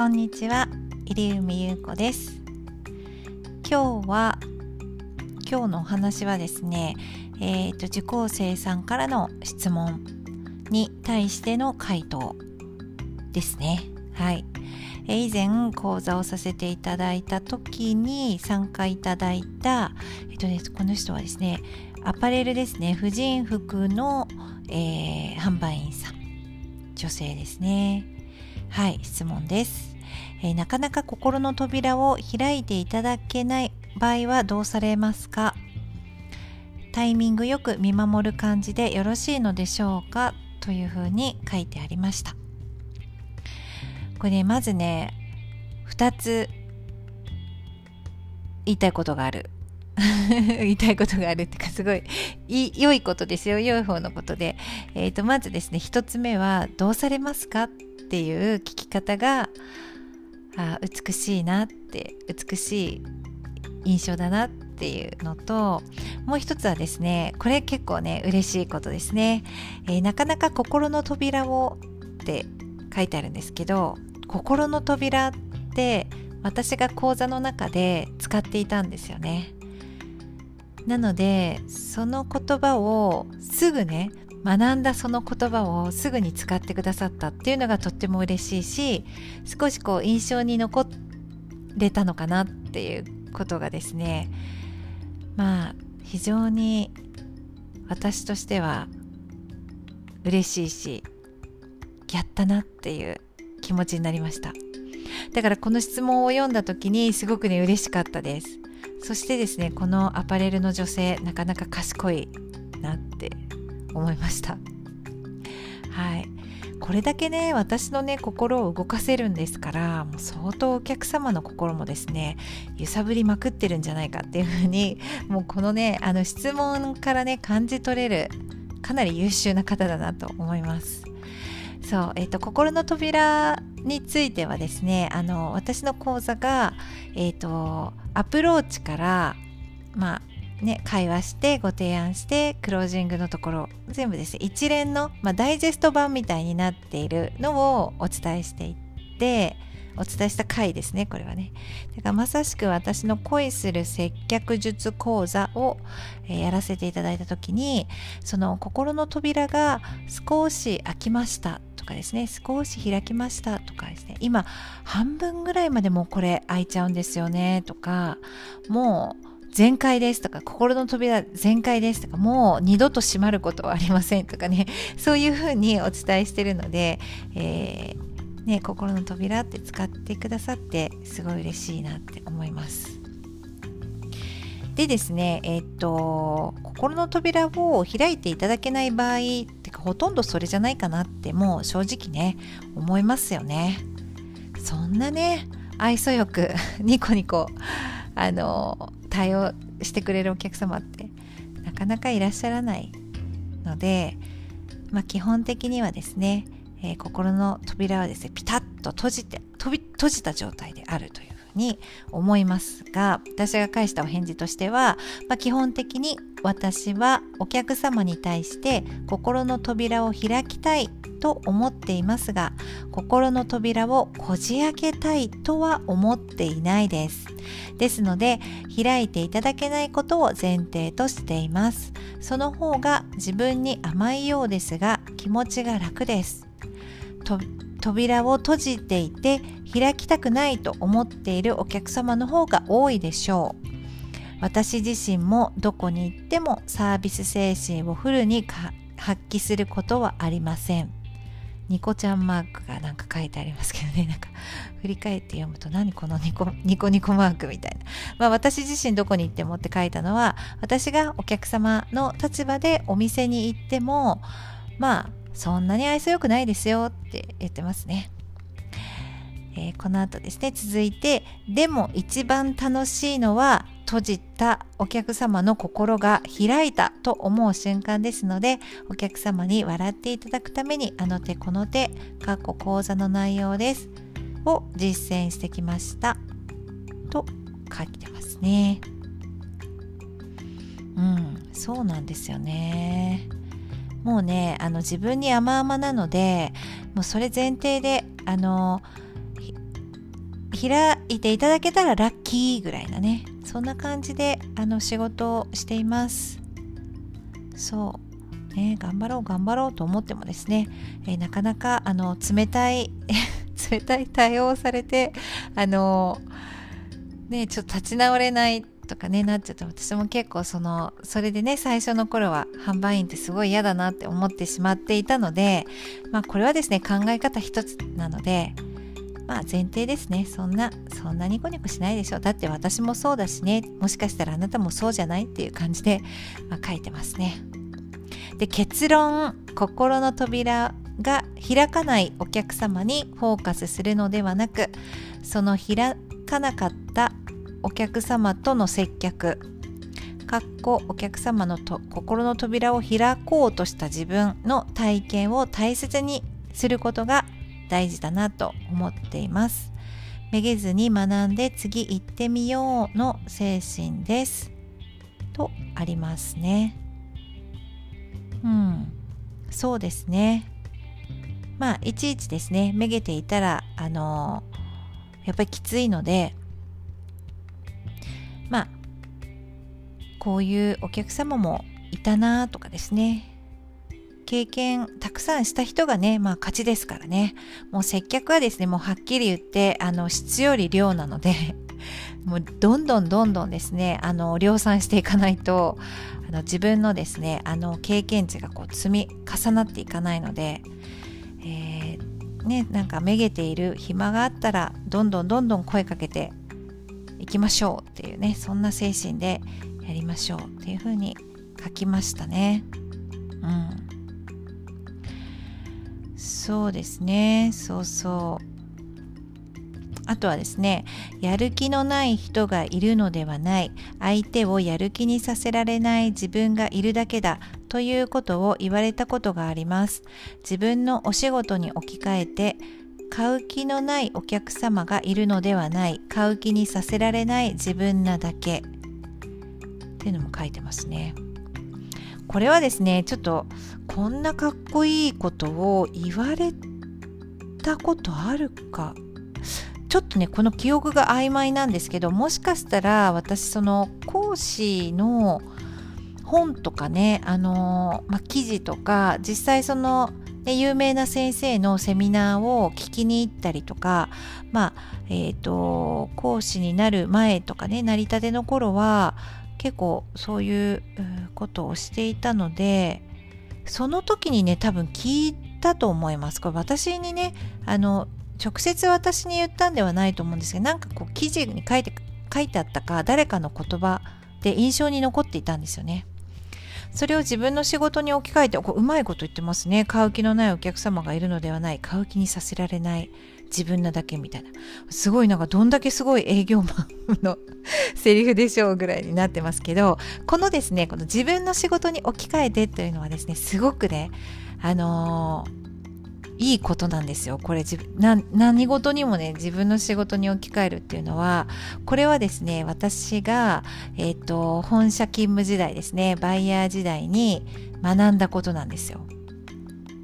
こんにちは入海優子です。今日は今日のお話はですねえーと、受講生さんからの質問に対しての回答ですね。はい、えー、以前講座をさせていただいた時に参加いただいた、えーとね、この人はですねアパレルですね婦人服の、えー、販売員さん。女性ですね。はい質問です。え、なかなか心の扉を開いていただけない場合はどうされますか？タイミングよく見守る感じでよろしいのでしょうか？というふうに書いてありました。これねまずね2つ言いたいことがある。言いたいことがあるってかすごい良いことですよ。良い方のことで、えー、とまずですね1つ目はどうされますか？っていう聞き方があ美しいなって美しい印象だなっていうのともう一つはですねこれ結構ね嬉しいことですね、えー、なかなか心の扉をって書いてあるんですけど心の扉って私が講座の中で使っていたんですよね。なのでその言葉をすぐね学んだその言葉をすぐに使ってくださったっていうのがとっても嬉しいし少しこう印象に残れたのかなっていうことがですねまあ非常に私としては嬉しいしやったなっていう気持ちになりました。だからこの質問を読んだ時にすごくね嬉しかったです。そしてですねこのアパレルの女性なかなか賢いなって思いました。はい。これだけね私のね心を動かせるんですからもう相当お客様の心もですね揺さぶりまくってるんじゃないかっていうふうにもうこのねあの質問からね感じ取れるかなり優秀な方だなと思います。そう、えーと、心の扉についてはですねあの私の講座が、えーとアプローチからまあね、会話してご提案してクロージングのところ全部ですね。一連の、まあ、ダイジェスト版みたいになっているのをお伝えしていってお伝えした回ですねこれはね。だからまさしく私の恋する接客術講座を、えー、やらせていただいた時にその心の扉が少し開きましたとかですね。少し開きましたとかですね。今半分ぐらいまでもこれ開いちゃうんですよねとかもう全開ですとか心の扉全開ですとかもう二度と閉まることはありませんとかね そういうふうにお伝えしてるので、えー、ね、心の扉って使ってくださってすごい嬉しいなって思います。でですね、えっ、と、心の扉を開いていただけない場合ってかほとんどそれじゃないかなってもう正直ね思いますよね。そんなね愛想よく ニコニコあの対応してくれるお客様ってなかなかいらっしゃらないので、まあ、基本的にはですね、えー、心の扉はですねピタッと閉じて閉閉じた状態であるという。に思いますが私が返したお返事としては、まあ、基本的に私はお客様に対して心の扉を開きたいと思っていますが心の扉をこじ開けたいとは思っていないです。ですので開いていただけないことを前提としています。その方が自分に甘いようですが気持ちが楽です。扉を閉じていて開きたくないと思っているお客様の方が多いでしょう。私自身もどこに行ってもサービス精神をフルに発揮することはありません。ニコちゃんマークがなんか書いてありますけどね。なんか振り返って読むと何このニコニコニコマークみたいな、まあ、私自身どこに行ってもって書いたのは私がお客様の立場でお店に行ってもまあそんなに愛想よくないですよって言ってますね。えー、この後ですね。続いてでも一番楽しいのは閉じたお客様の心が開いたと思う瞬間ですのでお客様に笑っていただくためにあの手この手過去講座の内容です。を実践してきましたと書いてますね。うんそうなんですよね。もうねあの自分に甘々なのでもうそれ前提であの開いていただけたらラッキーぐらいなね。そんな感じであの仕事をしています。そう。ね頑張ろう頑張ろうと思ってもですね、えー、なかなかあの冷たい 冷たい対応をされてあのねちょっと立ち直れないとかねなっちゃって私も結構そのそれでね最初の頃は販売員ってすごい嫌だなって思ってしまっていたのでまあこれはですね考え方一つなのでまあ前提ですね。そんなそんなニコニコしないでしょだって私もそうだしね。もしかしたらあなたもそうじゃないっていう感じで、まあ、書いてますね。で結論。心の扉が開かないお客様にフォーカスするのではなくその開かなかったお客様との接客かっこお客様のと心の扉を開こうとした自分の体験を大切にすることが大事だなと思っています。めげずに学んで次行ってみようの精神です。とありますね。うん、そうですね。まあいちいちですねめげていたらあのやっぱりきついのでまあこういうお客様もいたなとかですね。経験たくさんした人がねまあ勝ちですからね。もう接客はですねもうはっきり言ってあの質より量なので もうどんどんどんどんですねあの量産していかないとあの自分のですねあの経験値がこう積み重なっていかないのでえー、ね、なんかめげている暇があったらどんどんどんどん声かけていきましょうっていうねそんな精神でやりましょうっていうふうに書きましたね。うん。そうですね。そうそう。あとはですねやる気のない人がいるのではない。相手をやる気にさせられない自分がいるだけだ。ということを言われたことがあります。自分のお仕事に置き換えて買う気のないお客様がいるのではない。買う気にさせられない自分なだけ。っていうのも書いてますね。これはですねちょっとこんなかっこいいことを言われたことあるか。ちょっとねこの記憶が曖昧なんですけどもしかしたら私その講師の本とかねあの、まあ、記事とか実際その、ね、有名な先生のセミナーを聞きに行ったりとかまあえっ、ー、と講師になる前とかね成り立ての頃は結構そういうことをしていたのでその時にね多分聞いたと思いますこれ私にねあの直接私に言ったんではないと思うんですけどなんかこう記事に書いて書いてあったか誰かの言葉で印象に残っていたんですよね。それを自分の仕事に置き換えてこううまいこと言ってますね。買う気のないお客様がいるのではない。買う気にさせられない。自分なだけみたいな。すごいなんかどんだけすごい営業マンの セリフでしょうぐらいになってますけどこのですねこの自分の仕事に置き換えてというのはですねすごくねあのーいいことなんですよこれ何事にもね自分の仕事に置き換えるっていうのはこれはですね私が、えーと、本社勤務時代ですねバイヤー時代に学んだことなんですよ。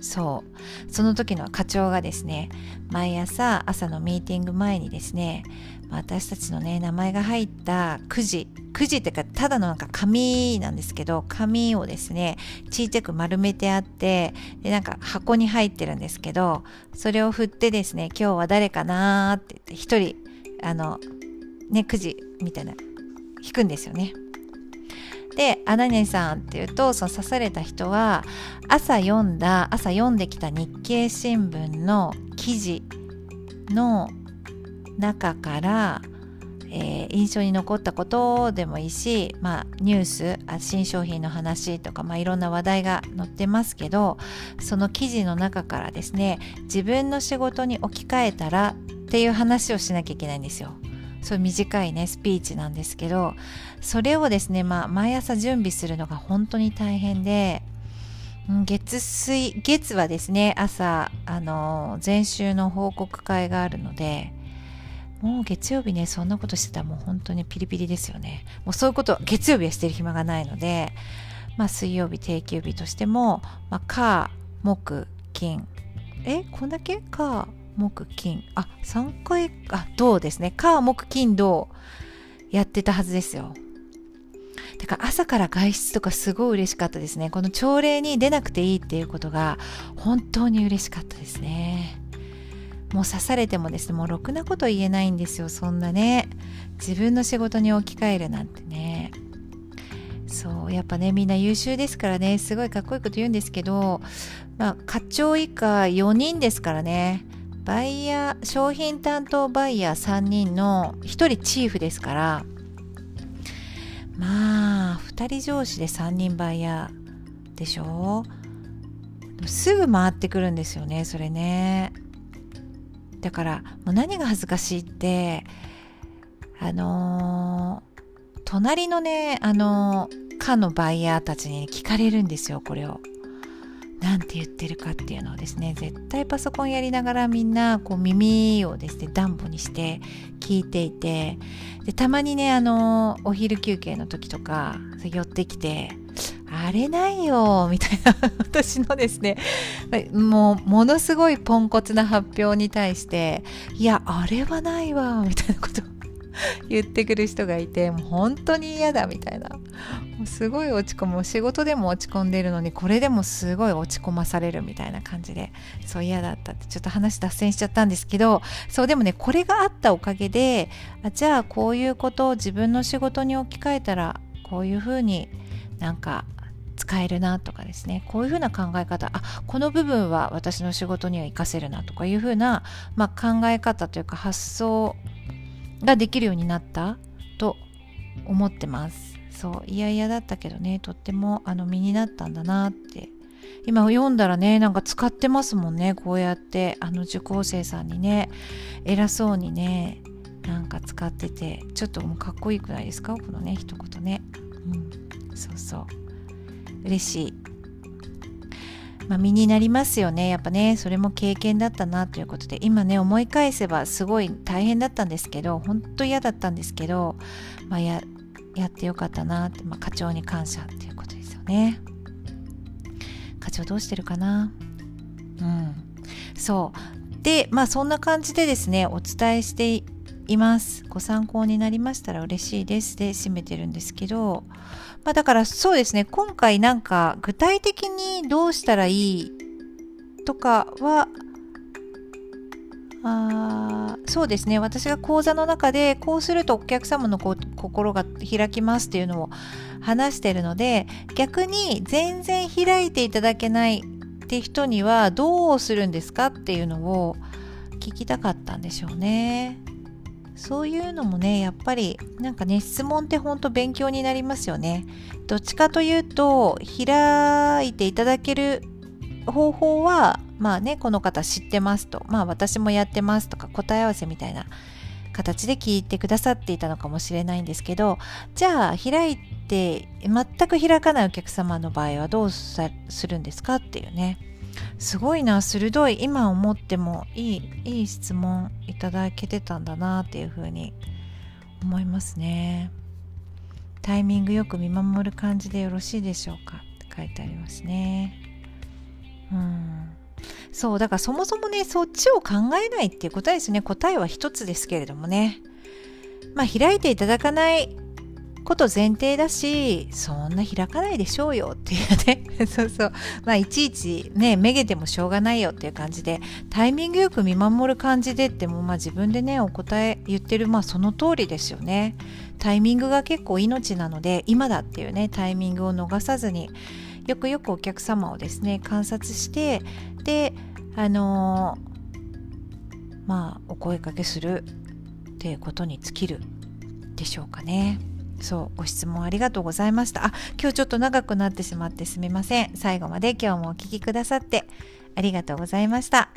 そうその時の課長がですね毎朝朝のミーティング前にですね私たちのね名前が入ったくじくじってかただのなんか紙なんですけど紙をですねちいちゃく丸めてあってでなんか箱に入ってるんですけどそれを振ってですね今日は誰かなーって言って一人あのねくじみたいな引くんですよね。で「あ何々さん」って言うとその刺された人は朝読んだ朝読んできた日経新聞の記事の中からえー、印象に残ったことでもいいし、まあ、ニュースあ新商品の話とか、まあ、いろんな話題が載ってますけどその記事の中からですね自分の仕事に置き換えたらっていう話をしなきゃいけないんですよ。そう短いねスピーチなんですけどそれをですね、まあ、毎朝準備するのが本当に大変で月水月はですね朝あの前週の報告会があるのでもう月曜日ねそんなことしてたらもう本当にピリピリですよね。もうそういうこと月曜日はしてる暇がないのでまあ水曜日定休日としても、まあ、火木金。えこんだけ？火木金。あ3回あ銅ですね。火木金銅。やってたはずですよ。だから朝から外出とかすごい嬉しかったですね。この朝礼に出なくていいっていうことが本当に嬉しかったですね。もう刺されてもですねもうろくなこと言えないんですよそんなね。自分の仕事に置き換えるなんてね。そうやっぱねみんな優秀ですからね。すごいかっこいいこと言うんですけどまあ課長以下4人ですからね。バイヤー商品担当バイヤー3人の1人チーフですから。まあ2人上司で3人バイヤーでしょ。すぐ回ってくるんですよねそれね。だからもう何が恥ずかしいってあのー、隣のねあのー、課のバイヤーたちに聞かれるんですよこれを。なんて言ってるかっていうのをですね絶対パソコンやりながらみんなこう耳をですね暖房にして聞いていてでたまにねあのお昼休憩の時とか寄ってきてれないよみたいな。私のですねもうものすごいポンコツな発表に対していやあれはないわみたいなこと 言ってくる人がいてもう本当に嫌だみたいな。もうすごい落ち込む。仕事でも落ち込んでるのにこれでもすごい落ち込まされるみたいな感じで。そう嫌だったってちょっと話脱線しちゃったんですけどそうでもねこれがあったおかげであじゃあこういうことを自分の仕事に置き換えたらこういうふうになんか使えるなとかですね。こういうふうな考え方。あこの部分は私の仕事には活かせるなとかいうふうな、まあ、考え方というか発想ができるようになったと思ってます。そういやいやだったけどね。とってもあの身になったんだなって。今読んだらねなんか使ってますもんね。こうやってあの受講生さんにね偉そうにねなんか使ってて。ちょっともうかっこいいくないですか？このね一言ね。うん。そうそう。嬉しい。まあ、身になりますよね。やっぱねそれも経験だったなということで。今ね思い返せばすごい大変だったんですけど本当嫌だったんですけど、まあや、やってよかったなって、まあ、課長に感謝っていうことですよね。課長どうしてるかな？うん。そう。でまあそんな感じでですねお伝えしています。ご参考になりましたら嬉しいです。で締めてるんですけど。まあ、だからそうですね。今回なんか具体的にどうしたらいいとかはあそうですね。私が講座の中でこうするとお客様のこ心が開きますっていうのを話してるので逆に全然開いていただけないって人にはどうするんですかっていうのを聞きたかったんでしょうね。そういうのもねやっぱりなんかね質問ってほんと勉強になりますよね。どっちかというと開いていただける方法はまあねこの方知ってますと。まあ私もやってますとか答え合わせみたいな形で聞いてくださっていたのかもしれないんですけどじゃあ開いて全く開かないお客様の場合はどうするんですかっていうね。すごいな鋭い。今思ってもいいいい質問いただけてたんだなっていうふうに思いますね。タイミングよく見守る感じでよろしいでしょうか？って書いてありますね。うん。そうだからそもそもねそっちを考えないっていうことですね。答えは一つですけれどもね。まあ開いていただかないこと前提だしそんな開かないでしょうよっていうね。そうそう。まあいちいちねめげてもしょうがないよっていう感じでタイミングよく見守る感じでってもまあ自分でねお答え言ってるまあその通りですよね。タイミングが結構命なので今だっていうねタイミングを逃さずによくよくお客様をですね観察してであのー、まあお声かけするっていうことに尽きるでしょうかね。そうご質問ありがとうございました。あ今日ちょっと長くなってしまってすみません。最後まで今日もお聴きくださってありがとうございました。